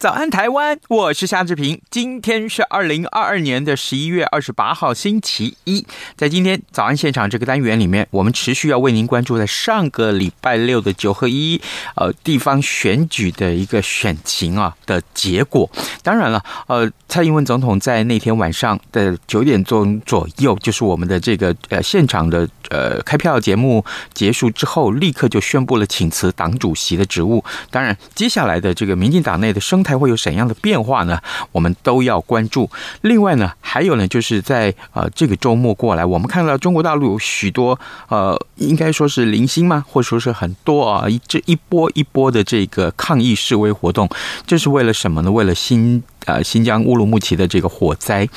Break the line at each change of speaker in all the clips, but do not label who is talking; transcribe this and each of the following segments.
早安，台湾！我是夏志平。今天是二零二二年的十一月二十八号，星期一。在今天早安现场这个单元里面，我们持续要为您关注在上个礼拜六的九合一呃地方选举的一个选情啊的结果。当然了，呃，蔡英文总统在那天晚上的九点钟左右，就是我们的这个呃现场的呃开票节目结束之后，立刻就宣布了请辞党主席的职务。当然，接下来的这个民进党内的生态。还会有怎样的变化呢？我们都要关注。另外呢，还有呢，就是在呃这个周末过来，我们看到中国大陆有许多呃，应该说是零星吗？或者说是很多啊，这一波一波的这个抗议示威活动，这是为了什么呢？为了新。呃，新疆乌鲁木齐的这个火灾，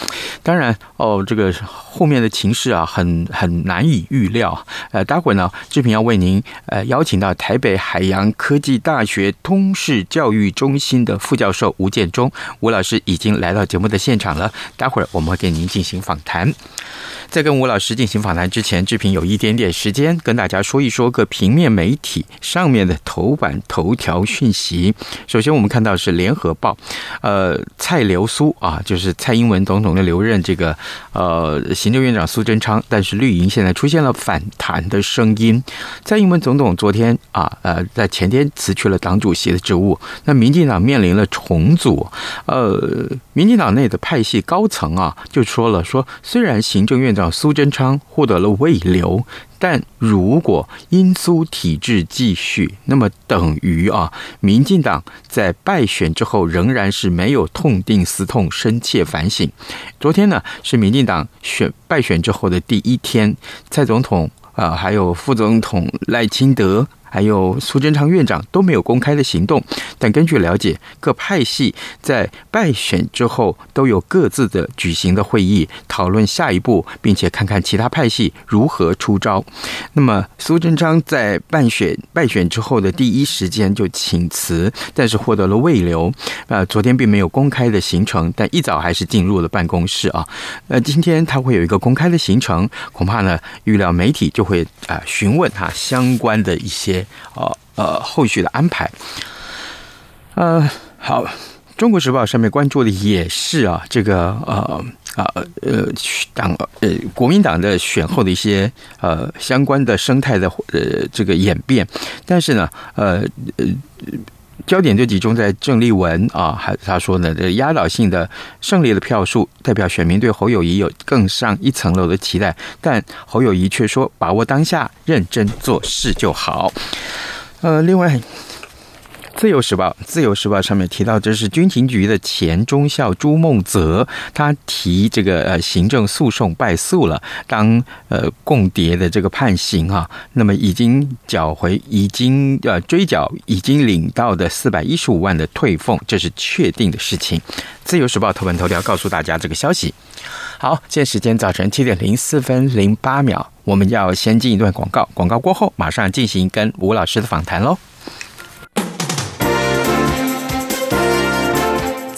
当然哦，这个后面的情势啊，很很难以预料。呃，待会儿呢，志平要为您呃邀请到台北海洋科技大学通识教育中心的副教授吴建中吴老师已经来到节目的现场了，待会儿我们会给您进行访谈。在跟吴老师进行访谈之前，志平有一点点时间跟大家说一说个平面媒体上面的头版头条讯息。首先，我们看到是《联合报》，呃，蔡留苏啊，就是蔡英文总统的留任这个呃行政院长苏贞昌，但是绿营现在出现了反弹的声音。蔡英文总统昨天啊，呃，在前天辞去了党主席的职务，那民进党面临了重组，呃，民进党内的派系高层啊，就说了说，虽然行政院长苏贞昌获得了未留，但如果英苏体制继续，那么等于啊，民进党在败选之后仍然是没有痛定思痛、深切反省。昨天呢，是民进党选败选之后的第一天，蔡总统啊，还有副总统赖清德。还有苏贞昌院长都没有公开的行动，但根据了解，各派系在败选之后都有各自的举行的会议，讨论下一步，并且看看其他派系如何出招。那么苏贞昌在败选败选之后的第一时间就请辞，但是获得了未留。呃，昨天并没有公开的行程，但一早还是进入了办公室啊。呃，今天他会有一个公开的行程，恐怕呢，预料媒体就会啊询问他相关的一些。呃呃，后续的安排，呃，好，《中国时报》上面关注的也是啊，这个呃呃呃党呃国民党的选后的一些呃相关的生态的呃这个演变，但是呢，呃呃。焦点就集中在郑丽文啊，还他说呢，这压倒性的胜利的票数代表选民对侯友谊有更上一层楼的期待，但侯友谊却说把握当下，认真做事就好。呃，另外。自由时报，自由时报上面提到，这是军情局的前中校朱孟泽，他提这个呃行政诉讼败诉了，当呃共谍的这个判刑啊，那么已经缴回，已经呃追缴，已经领到的四百一十五万的退俸，这是确定的事情。自由时报头版头条告诉大家这个消息。好，现在时间早晨七点零四分零八秒，我们要先进一段广告，广告过后马上进行跟吴老师的访谈喽。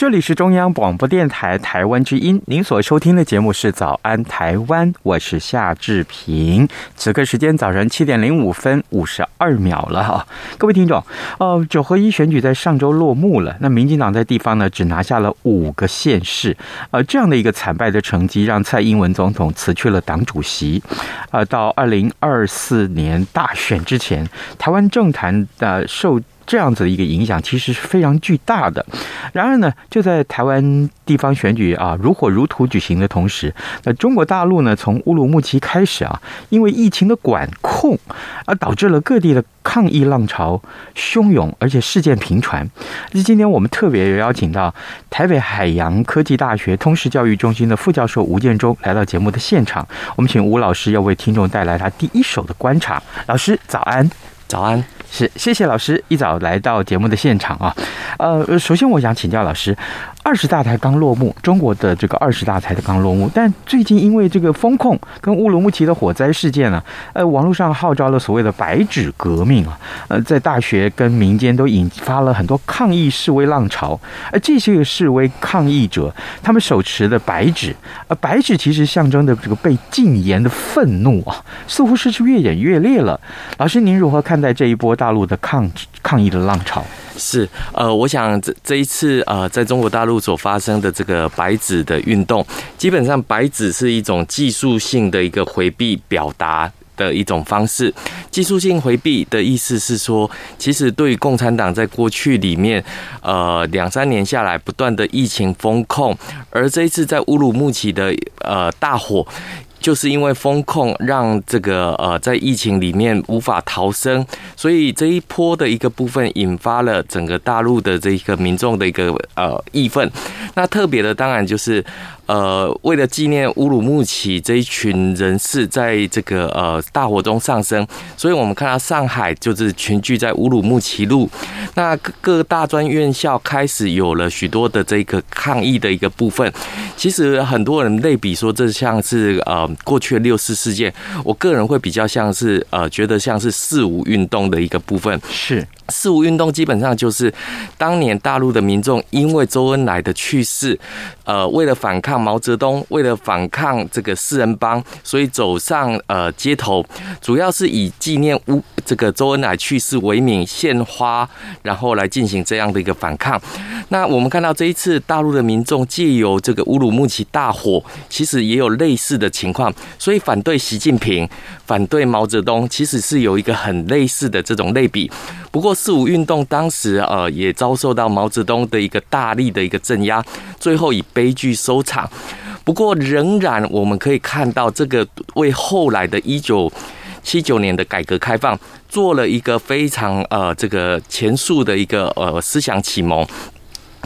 这里是中央广播电台台湾之音，您所收听的节目是《早安台湾》，我是夏志平。此刻时间早晨七点零五分五十二秒了哈，各位听众，呃，九合一选举在上周落幕了，那民进党在地方呢只拿下了五个县市，呃，这样的一个惨败的成绩，让蔡英文总统辞去了党主席。呃，到二零二四年大选之前，台湾政坛的受这样子的一个影响其实是非常巨大的。然而呢，就在台湾地方选举啊如火如荼举行的同时，那中国大陆呢从乌鲁木齐开始啊，因为疫情的管控而导致了各地的抗议浪潮汹涌，而且事件频传。那今天我们特别邀请到台北海洋科技大学通识教育中心的副教授吴建中来到节目的现场。我们请吴老师要为听众带来他第一手的观察。老师早安，
早安。
是，谢谢老师一早来到节目的现场啊。呃，首先我想请教老师。二十大才刚落幕，中国的这个二十大才刚落幕，但最近因为这个封控跟乌鲁木齐的火灾事件呢，呃，网络上号召了所谓的“白纸革命”啊，呃，在大学跟民间都引发了很多抗议示威浪潮，而这些个示威抗议者，他们手持的白纸，呃，白纸其实象征的这个被禁言的愤怒啊，似乎是是越演越烈了。老师，您如何看待这一波大陆的抗抗议的浪潮？
是，呃，我想这这一次呃，在中国大陆所发生的这个白纸的运动，基本上白纸是一种技术性的一个回避表达的一种方式。技术性回避的意思是说，其实对于共产党在过去里面，呃，两三年下来不断的疫情封控，而这一次在乌鲁木齐的呃大火。就是因为风控，让这个呃在疫情里面无法逃生，所以这一波的一个部分引发了整个大陆的这一个民众的一个呃义愤。那特别的当然就是。呃，为了纪念乌鲁木齐这一群人士在这个呃大火中丧生，所以我们看到上海就是群聚在乌鲁木齐路，那各个大专院校开始有了许多的这个抗议的一个部分。其实很多人类比说，这像是呃过去六四事件，我个人会比较像是呃觉得像是四五运动的一个部分。
是。
四五运动基本上就是当年大陆的民众因为周恩来的去世，呃，为了反抗毛泽东，为了反抗这个四人帮，所以走上呃街头，主要是以纪念乌这个周恩来去世为名，献花，然后来进行这样的一个反抗。那我们看到这一次大陆的民众借由这个乌鲁木齐大火，其实也有类似的情况，所以反对习近平，反对毛泽东，其实是有一个很类似的这种类比。不过四五运动当时呃也遭受到毛泽东的一个大力的一个镇压，最后以悲剧收场。不过仍然我们可以看到，这个为后来的一九七九年的改革开放做了一个非常呃这个前述的一个呃思想启蒙。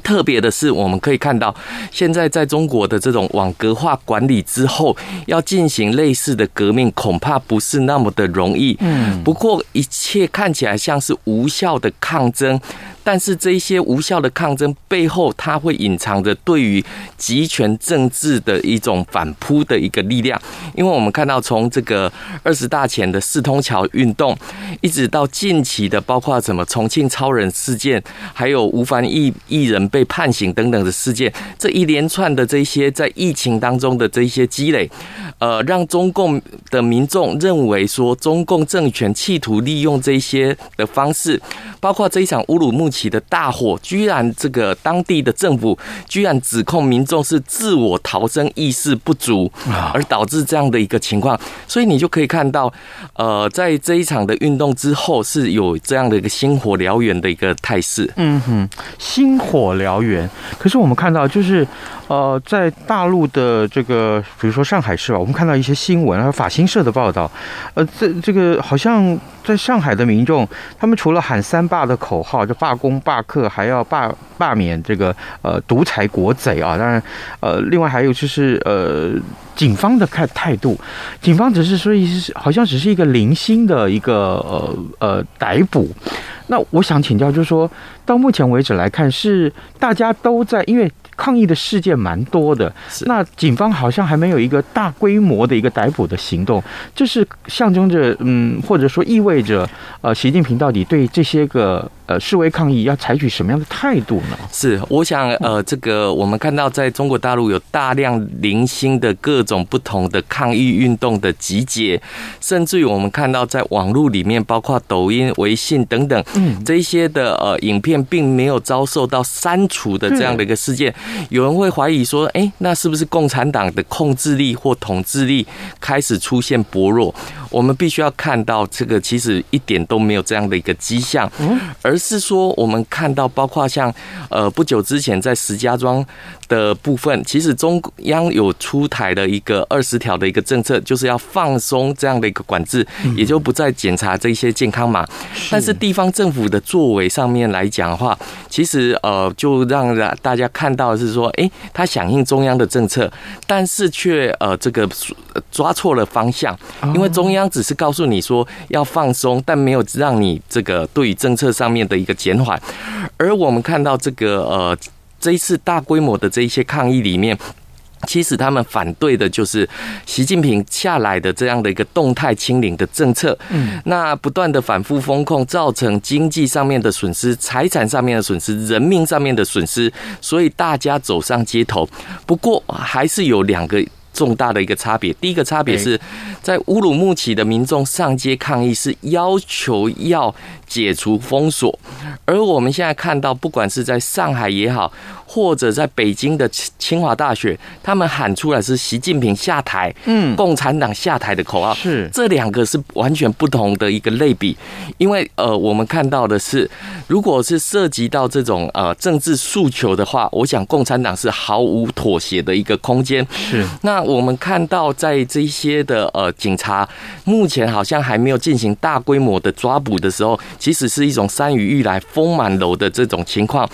特别的是，我们可以看到，现在在中国的这种网格化管理之后，要进行类似的革命，恐怕不是那么的容易。嗯，不过一切看起来像是无效的抗争。但是这一些无效的抗争背后，它会隐藏着对于集权政治的一种反扑的一个力量。因为我们看到，从这个二十大前的四通桥运动，一直到近期的包括什么重庆超人事件，还有吴凡义艺人被判刑等等的事件，这一连串的这些在疫情当中的这些积累，呃，让中共的民众认为说，中共政权企图利用这些的方式，包括这一场乌鲁木起的大火，居然这个当地的政府居然指控民众是自我逃生意识不足，而导致这样的一个情况。所以你就可以看到，呃，在这一场的运动之后，是有这样的一个星火燎原的一个态势。
嗯哼，星火燎原。可是我们看到，就是呃，在大陆的这个，比如说上海市吧，我们看到一些新闻，还有法新社的报道，呃，这这个好像在上海的民众，他们除了喊三罢的口号，就罢工、罢课，还要罢罢免这个呃独裁国贼啊。当然，呃，另外还有就是呃，警方的看态度，警方只是说一是好像只是一个零星的一个呃呃逮捕。那我想请教，就是说到目前为止来看，是大家都在因为。抗议的事件蛮多的，那警方好像还没有一个大规模的一个逮捕的行动，这是象征着，嗯，或者说意味着，呃，习近平到底对这些个。呃，示威抗议要采取什么样的态度呢？
是，我想，呃，这个我们看到在中国大陆有大量零星的各种不同的抗议运动的集结，甚至于我们看到在网络里面，包括抖音、微信等等，嗯，这些的呃影片并没有遭受到删除的这样的一个事件，有人会怀疑说，哎，那是不是共产党的控制力或统治力开始出现薄弱？我们必须要看到，这个其实一点都没有这样的一个迹象，而。而是说，我们看到，包括像呃不久之前在石家庄的部分，其实中央有出台的一个二十条的一个政策，就是要放松这样的一个管制，也就不再检查这些健康码。但是地方政府的作为上面来讲的话，其实呃就让大家看到的是说，哎，他响应中央的政策，但是却呃这个抓错了方向，因为中央只是告诉你说要放松，但没有让你这个对于政策上面。的一个减缓，而我们看到这个呃，这一次大规模的这一些抗议里面，其实他们反对的就是习近平下来的这样的一个动态清零的政策。嗯，那不断的反复风控，造成经济上面的损失、财产上面的损失、人命上面的损失，所以大家走上街头。不过还是有两个。重大的一个差别，第一个差别是在乌鲁木齐的民众上街抗议，是要求要解除封锁，而我们现在看到，不管是在上海也好，或者在北京的清华大学，他们喊出来是习近平下台，嗯，共产党下台的口号，是。这两个是完全不同的一个类比，因为呃，我们看到的是，如果是涉及到这种呃政治诉求的话，我想共产党是毫无妥协的一个空间，是。那。我们看到，在这些的呃警察目前好像还没有进行大规模的抓捕的时候，其实是一种山雨欲来风满楼的这种情况。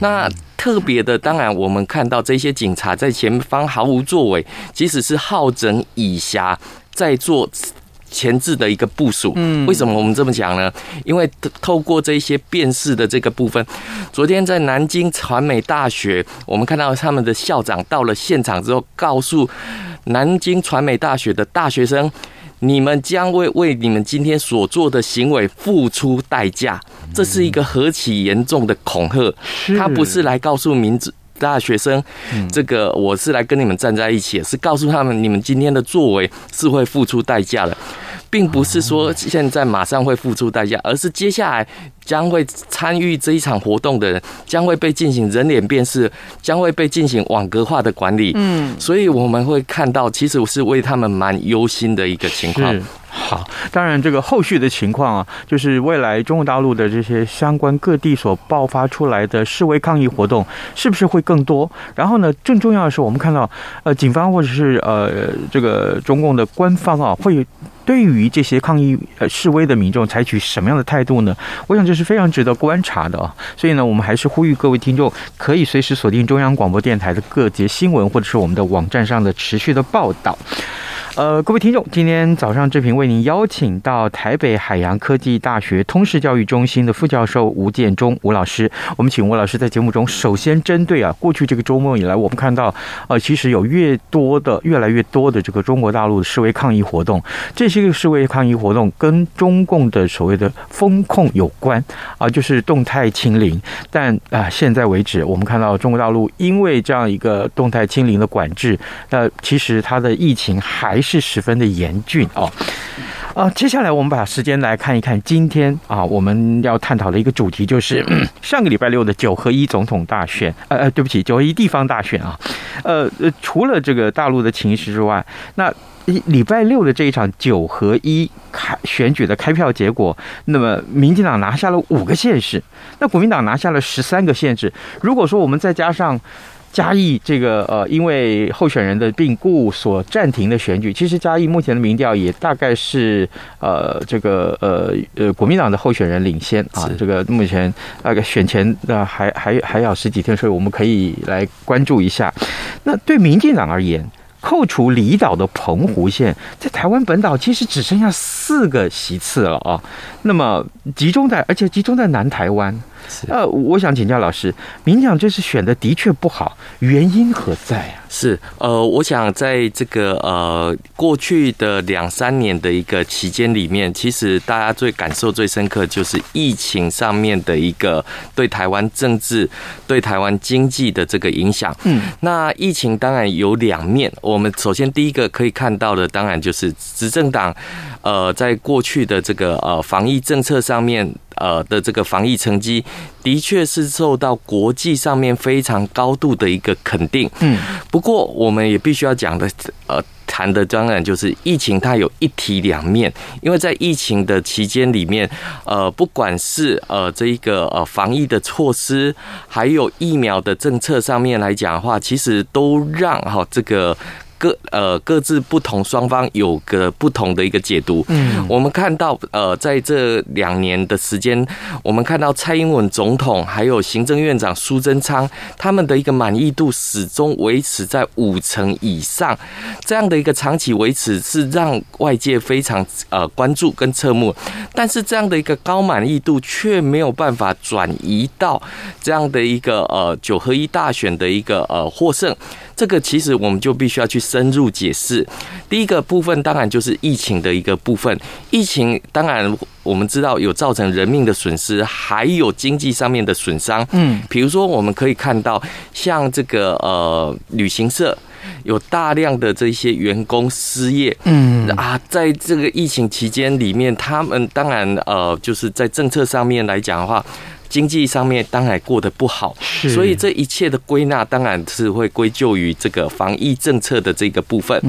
那特别的，当然我们看到这些警察在前方毫无作为，即使是好整以暇在做前置的一个部署。嗯为什么我们这么讲呢？因为透过这些辨识的这个部分，昨天在南京传媒大学，我们看到他们的校长到了现场之后，告诉南京传媒大学的大学生，你们将为为你们今天所做的行为付出代价。这是一个何其严重的恐吓！他不是来告诉民主大学生，这个我是来跟你们站在一起，是告诉他们，你们今天的作为是会付出代价的。并不是说现在马上会付出代价，而是接下来将会参与这一场活动的人将会被进行人脸辨识，将会被进行网格化的管理。嗯，所以我们会看到，其实是为他们蛮忧心的一个情况。
好，当然这个后续的情况啊，就是未来中国大陆的这些相关各地所爆发出来的示威抗议活动，是不是会更多？然后呢，更重要的是，我们看到呃，警方或者是呃这个中共的官方啊，会对于这些抗议呃示威的民众采取什么样的态度呢？我想这是非常值得观察的啊。所以呢，我们还是呼吁各位听众可以随时锁定中央广播电台的各节新闻，或者是我们的网站上的持续的报道。呃，各位听众，今天早上志平为您邀请到台北海洋科技大学通识教育中心的副教授吴建忠吴老师。我们请吴老师在节目中，首先针对啊，过去这个周末以来，我们看到呃，其实有越多的、越来越多的这个中国大陆的示威抗议活动，这些个示威抗议活动跟中共的所谓的封控有关啊，就是动态清零。但啊，现在为止，我们看到中国大陆因为这样一个动态清零的管制，呃，其实它的疫情还是。十分的严峻哦，啊，接下来我们把时间来看一看，今天啊，我们要探讨的一个主题就是 上个礼拜六的九合一总统大选，呃呃，对不起，九合一地方大选啊，呃呃，除了这个大陆的情势之外，那礼拜六的这一场九合一开选举的开票结果，那么民进党拿下了五个县市，那国民党拿下了十三个县市，如果说我们再加上。嘉义这个呃，因为候选人的病故所暂停的选举，其实嘉义目前的民调也大概是呃这个呃呃国民党的候选人领先啊，这个目前那个选前啊还还还要十几天，所以我们可以来关注一下。那对民进党而言，扣除离岛的澎湖县，在台湾本岛其实只剩下四个席次了啊。那么集中在，而且集中在南台湾。呃，我想请教老师，民进党这次选的的确不好，原因何在啊？
是呃，我想在这个呃过去的两三年的一个期间里面，其实大家最感受最深刻就是疫情上面的一个对台湾政治、对台湾经济的这个影响。嗯，那疫情当然有两面，我们首先第一个可以看到的，当然就是执政党呃在过去的这个呃防疫政策上面。呃的这个防疫成绩，的确是受到国际上面非常高度的一个肯定。嗯，不过我们也必须要讲的，呃，谈的当然就是疫情，它有一体两面。因为在疫情的期间里面，呃，不管是呃这一个呃防疫的措施，还有疫苗的政策上面来讲的话，其实都让哈这个。各呃各自不同，双方有个不同的一个解读。嗯，我们看到呃在这两年的时间，我们看到蔡英文总统还有行政院长苏贞昌他们的一个满意度始终维持在五成以上，这样的一个长期维持是让外界非常呃关注跟侧目。但是这样的一个高满意度却没有办法转移到这样的一个呃九合一大选的一个呃获胜。这个其实我们就必须要去深入解释。第一个部分当然就是疫情的一个部分，疫情当然我们知道有造成人命的损失，还有经济上面的损伤。嗯，比如说我们可以看到，像这个呃旅行社有大量的这些员工失业。嗯啊，在这个疫情期间里面，他们当然呃就是在政策上面来讲的话。经济上面当然过得不好，所以这一切的归纳当然是会归咎于这个防疫政策的这个部分。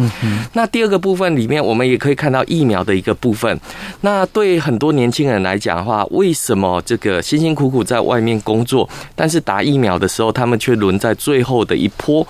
那第二个部分里面，我们也可以看到疫苗的一个部分。那对很多年轻人来讲的话，为什么这个辛辛苦苦在外面工作，但是打疫苗的时候，他们却轮在最后的一波？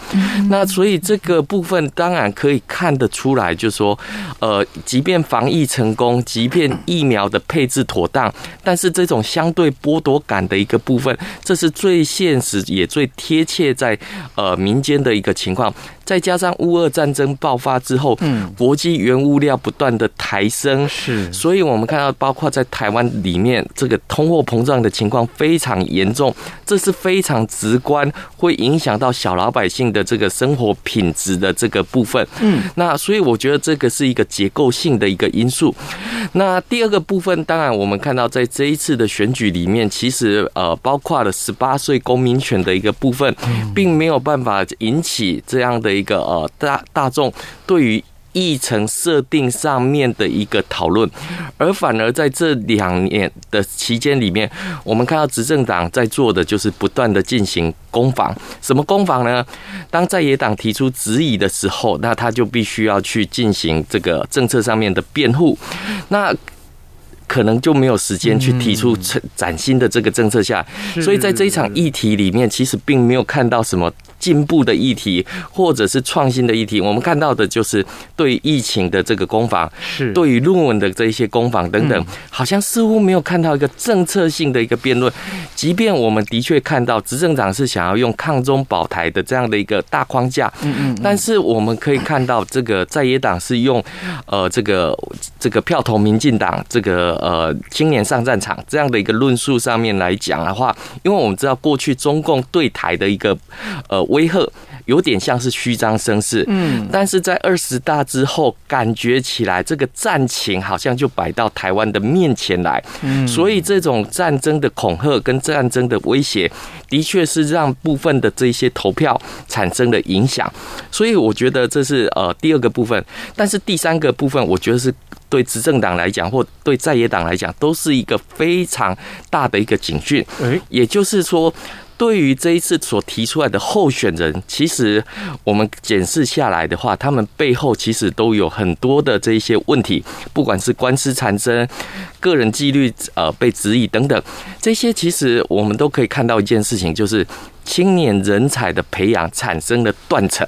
那所以这个部分当然可以看得出来，就是说，呃，即便防疫成功，即便疫苗的配置妥当，但是这种相对剥夺的一个部分，这是最现实也最贴切在呃民间的一个情况。再加上乌俄战争爆发之后，嗯，国际原物料不断的抬升，是，所以我们看到，包括在台湾里面，这个通货膨胀的情况非常严重，这是非常直观，会影响到小老百姓的这个生活品质的这个部分。嗯，那所以我觉得这个是一个结构性的一个因素。那第二个部分，当然我们看到在这一次的选举里面，其实呃，包括了十八岁公民权的一个部分，并没有办法引起这样的。一个呃大大众对于议程设定上面的一个讨论，而反而在这两年的期间里面，我们看到执政党在做的就是不断的进行攻防。什么攻防呢？当在野党提出质疑的时候，那他就必须要去进行这个政策上面的辩护。那可能就没有时间去提出崭新的这个政策下，所以在这一场议题里面，其实并没有看到什么进步的议题，或者是创新的议题。我们看到的就是对疫情的这个攻防，是对于论文的这一些攻防等等，好像似乎没有看到一个政策性的一个辩论。即便我们的确看到执政党是想要用抗中保台的这样的一个大框架，嗯嗯，但是我们可以看到这个在野党是用呃这个这个票投民进党这个。呃，青年上战场这样的一个论述上面来讲的话，因为我们知道过去中共对台的一个呃威吓，有点像是虚张声势，嗯，但是在二十大之后，感觉起来这个战情好像就摆到台湾的面前来，嗯，所以这种战争的恐吓跟战争的威胁，的确是让部分的这些投票产生了影响，所以我觉得这是呃第二个部分，但是第三个部分，我觉得是。对执政党来讲，或对在野党来讲，都是一个非常大的一个警讯。也就是说，对于这一次所提出来的候选人，其实我们检视下来的话，他们背后其实都有很多的这一些问题，不管是官司缠身、个人纪律呃被质疑等等，这些其实我们都可以看到一件事情，就是青年人才的培养产生了断层，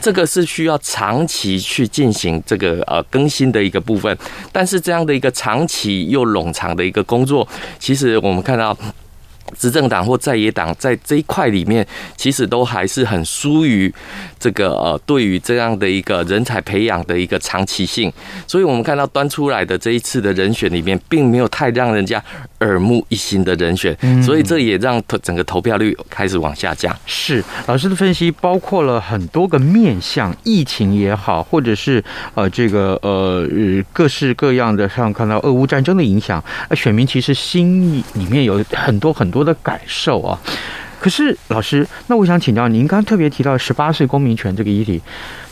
这个是需要长期去进行这个呃更新的一个部分，但是这样的一个长期又冗长的一个工作，其实我们看到。执政党或在野党在这一块里面，其实都还是很疏于这个呃，对于这样的一个人才培养的一个长期性。所以我们看到端出来的这一次的人选里面，并没有太让人家耳目一新的人选，所以这也让整个投票率开始往下降。
是老师的分析，包括了很多个面向，疫情也好，或者是呃这个呃各式各样的，像看到俄乌战争的影响，呃，选民其实心里面有很多很多。多的感受啊，可是老师，那我想请教您，刚刚特别提到十八岁公民权这个议题，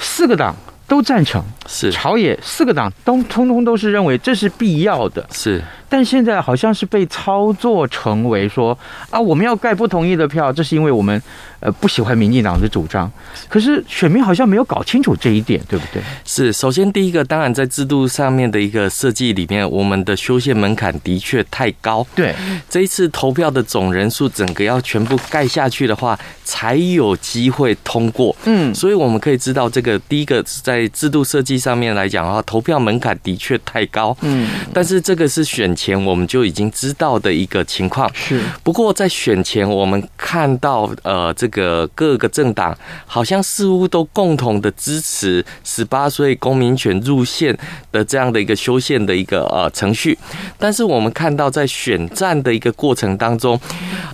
四个党都赞成，
是。
朝野四个党都通通都是认为这是必要的，
是。
但现在好像是被操作成为说啊，我们要盖不同意的票，这是因为我们呃不喜欢民进党的主张。可是选民好像没有搞清楚这一点，对不对？
是，首先第一个，当然在制度上面的一个设计里面，我们的修宪门槛的确太高。
对，
这一次投票的总人数整个要全部盖下去的话，才有机会通过。嗯，所以我们可以知道，这个第一个在制度设计上面来讲的话，投票门槛的确太高。嗯，但是这个是选。前我们就已经知道的一个情况
是，
不过在选前我们看到呃，这个个各个政党好像似乎都共同的支持十八岁公民权入宪的这样的一个修宪的一个呃程序，但是我们看到在选战的一个过程当中，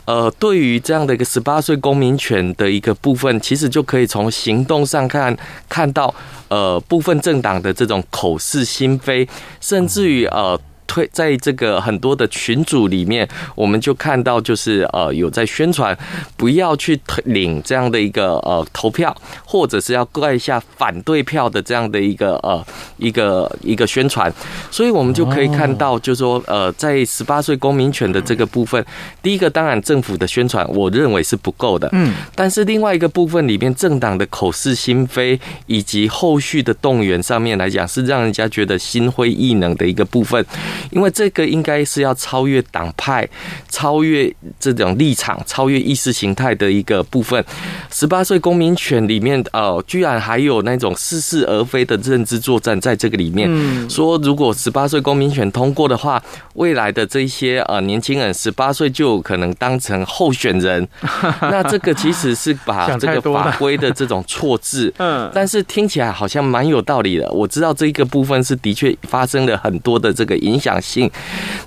呃，对于这样的一个十八岁公民权的一个部分，其实就可以从行动上看看到呃部分政党的这种口是心非，甚至于呃。推在这个很多的群组里面，我们就看到就是呃有在宣传不要去领这样的一个呃投票，或者是要盖下反对票的这样的一个呃一个一个宣传，所以我们就可以看到，就是说呃在十八岁公民权的这个部分，第一个当然政府的宣传我认为是不够的，嗯，但是另外一个部分里面政党的口是心非以及后续的动员上面来讲，是让人家觉得心灰意冷的一个部分。因为这个应该是要超越党派、超越这种立场、超越意识形态的一个部分。十八岁公民权里面，呃，居然还有那种似是而非的认知作战在这个里面。嗯说如果十八岁公民权通过的话，未来的这些呃年轻人十八岁就有可能当成候选人。那这个其实是把这个法规的这种错字，嗯，但是听起来好像蛮有道理的。我知道这一个部分是的确发生了很多的这个影响。讲性，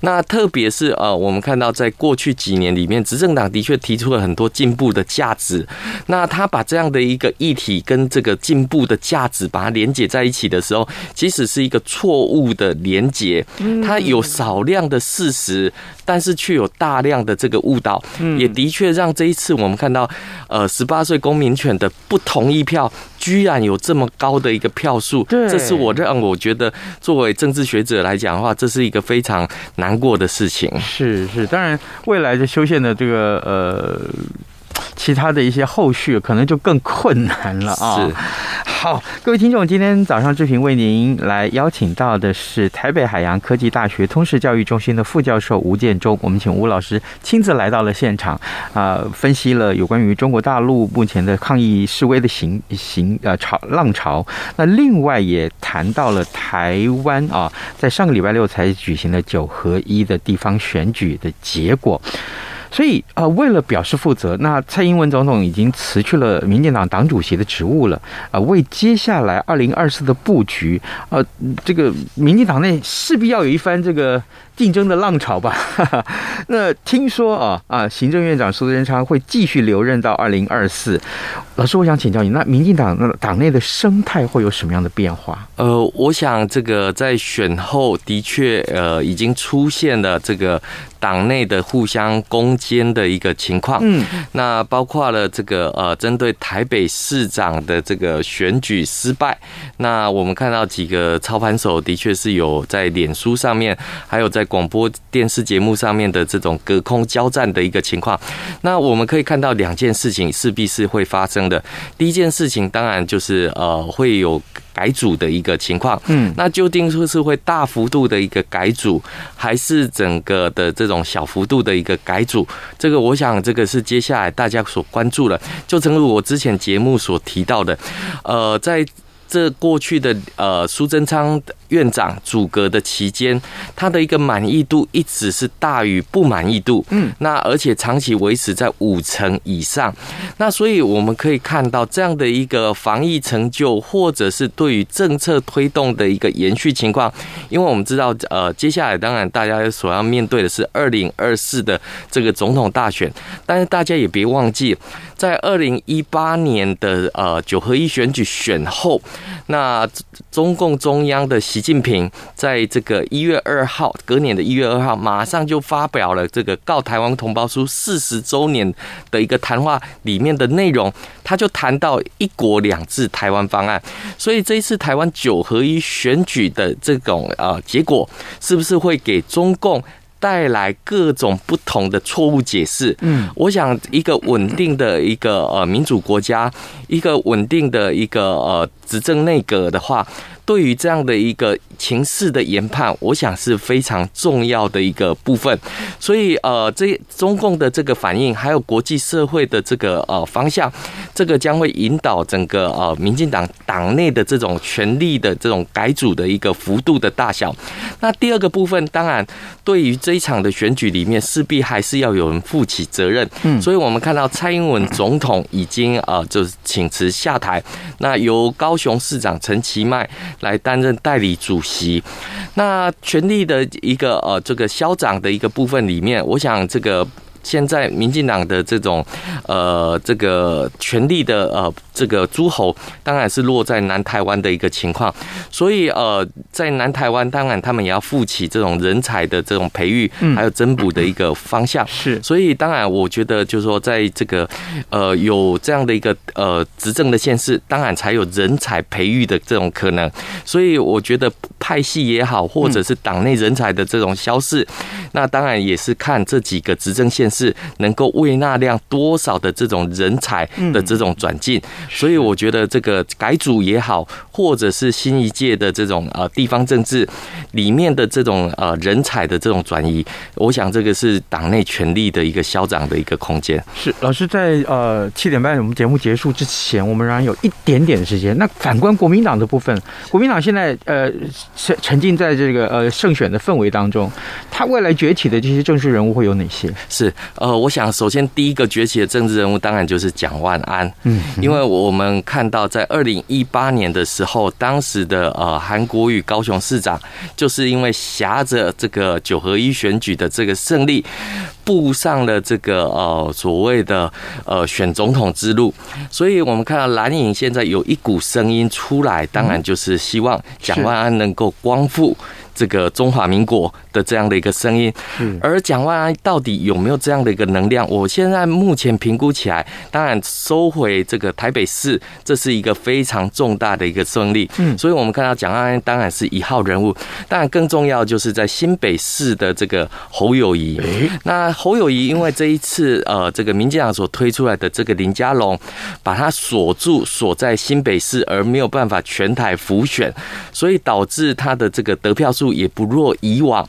那特别是呃，我们看到在过去几年里面，执政党的确提出了很多进步的价值。那他把这样的一个议题跟这个进步的价值把它连接在一起的时候，其实是一个错误的连接。它有少量的事实，但是却有大量的这个误导，也的确让这一次我们看到，呃，十八岁公民权的不同意票居然有这么高的一个票数。这是我让我觉得作为政治学者来讲的话，这是一个非常难过的事情。
是是，当然未来的修宪的这个呃。其他的一些后续可能就更困难了啊！是，好，各位听众，今天早上志平为您来邀请到的是台北海洋科技大学通识教育中心的副教授吴建中，我们请吴老师亲自来到了现场啊，分析了有关于中国大陆目前的抗议示威的行行呃潮浪潮。那另外也谈到了台湾啊，在上个礼拜六才举行了九合一的地方选举的结果。所以，呃，为了表示负责，那蔡英文总统已经辞去了民进党党主席的职务了。啊，为接下来二零二四的布局，呃，这个民进党内势必要有一番这个。竞争的浪潮吧，那听说啊啊，行政院长苏贞昌会继续留任到二零二四。老师，我想请教你，那民进党那党内的生态会有什么样的变化？
呃，我想这个在选后的确呃已经出现了这个党内的互相攻坚的一个情况。嗯，那包括了这个呃针对台北市长的这个选举失败，那我们看到几个操盘手的确是有在脸书上面，还有在。广播电视节目上面的这种隔空交战的一个情况。那我们可以看到两件事情势必是会发生的。第一件事情当然就是呃会有改组的一个情况，嗯，那究竟说是会大幅度的一个改组，还是整个的这种小幅度的一个改组？这个我想这个是接下来大家所关注的。就正如我之前节目所提到的，呃，在。这过去的呃苏贞昌院长组阁的期间，他的一个满意度一直是大于不满意度，嗯，那而且长期维持在五成以上，那所以我们可以看到这样的一个防疫成就，或者是对于政策推动的一个延续情况，因为我们知道呃接下来当然大家所要面对的是二零二四的这个总统大选，但是大家也别忘记。在二零一八年的呃九合一选举选后，那中共中央的习近平在这个一月二号，隔年的一月二号，马上就发表了这个《告台湾同胞书》四十周年的一个谈话，里面的内容，他就谈到“一国两制”台湾方案。所以这一次台湾九合一选举的这种呃结果，是不是会给中共？带来各种不同的错误解释。嗯，我想一个稳定的一个呃民主国家，一个稳定的一个呃执政内阁的话。对于这样的一个情势的研判，我想是非常重要的一个部分。所以，呃，这中共的这个反应，还有国际社会的这个呃方向，这个将会引导整个呃民进党党内的这种权力的这种改组的一个幅度的大小。那第二个部分，当然对于这一场的选举里面，势必还是要有人负起责任。嗯，所以我们看到蔡英文总统已经呃就是请辞下台，那由高熊市长陈其迈。来担任代理主席，那权力的一个呃这个消长的一个部分里面，我想这个。现在民进党的这种呃这个权力的呃这个诸侯，当然是落在南台湾的一个情况，所以呃在南台湾，当然他们也要负起这种人才的这种培育，还有增补的一个方向。是，所以当然我觉得就是说，在这个呃有这样的一个呃执政的县市，当然才有人才培育的这种可能。所以我觉得派系也好，或者是党内人才的这种消逝，那当然也是看这几个执政县。是能够为纳量多少的这种人才的这种转进，所以我觉得这个改组也好，或者是新一届的这种呃地方政治里面的这种呃人才的这种转移，我想这个是党内权力的一个消长的一个空间。
是老师在呃七点半我们节目结束之前，我们仍然有一点点的时间。那反观国民党的部分，国民党现在呃沉沉浸在这个呃胜选的氛围当中，他未来崛起的这些政治人物会有哪些？
是。呃，我想首先第一个崛起的政治人物当然就是蒋万安，嗯，因为我们看到在二零一八年的时候，当时的呃韩国瑜高雄市长就是因为挟着这个九合一选举的这个胜利，步上了这个呃所谓的呃选总统之路，所以我们看到蓝营现在有一股声音出来，当然就是希望蒋万安能够光复。这个中华民国的这样的一个声音，而蒋万安到底有没有这样的一个能量？我现在目前评估起来，当然收回这个台北市，这是一个非常重大的一个胜利。嗯，所以我们看到蒋万安当然是一号人物，当然更重要就是在新北市的这个侯友谊。那侯友谊因为这一次呃，这个民进党所推出来的这个林佳龙，把他锁住锁在新北市，而没有办法全台浮选，所以导致他的这个得票数。也不弱以往，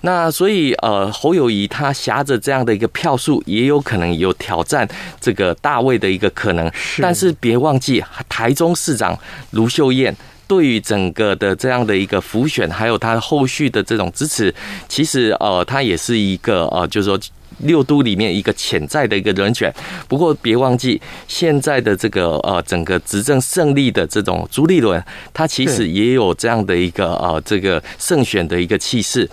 那所以呃，侯友谊他挟着这样的一个票数，也有可能有挑战这个大卫的一个可能。但是别忘记，台中市长卢秀燕对于整个的这样的一个浮选，还有他后续的这种支持，其实呃，他也是一个呃，就是说。六都里面一个潜在的一个人选，不过别忘记现在的这个呃整个执政胜利的这种朱立伦，他其实也有这样的一个呃这个胜选的一个气势。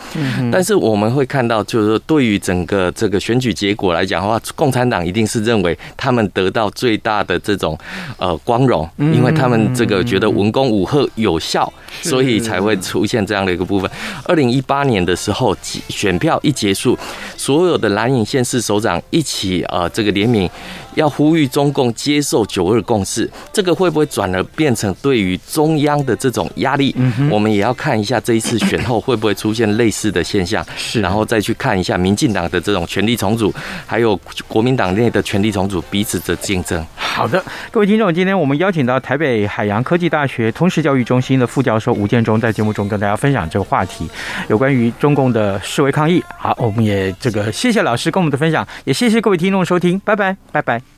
但是我们会看到，就是说对于整个这个选举结果来讲的话，共产党一定是认为他们得到最大的这种呃光荣，因为他们这个觉得文攻武赫有效，所以才会出现这样的一个部分。二零一八年的时候，选票一结束，所有的蓝。引县市首长一起呃这个联名，要呼吁中共接受九二共识，这个会不会转而变成对于中央的这种压力？嗯，我们也要看一下这一次选后会不会出现类似的现象，是，然后再去看一下民进党的这种权力重组，还有国民党内的权力重组彼此的竞争。
好的，各位听众，今天我们邀请到台北海洋科技大学通识教育中心的副教授吴建中，在节目中跟大家分享这个话题，有关于中共的示威抗议。好，我们也这个谢谢老师跟我们的分享，也谢谢各位听众收听，拜拜，拜拜。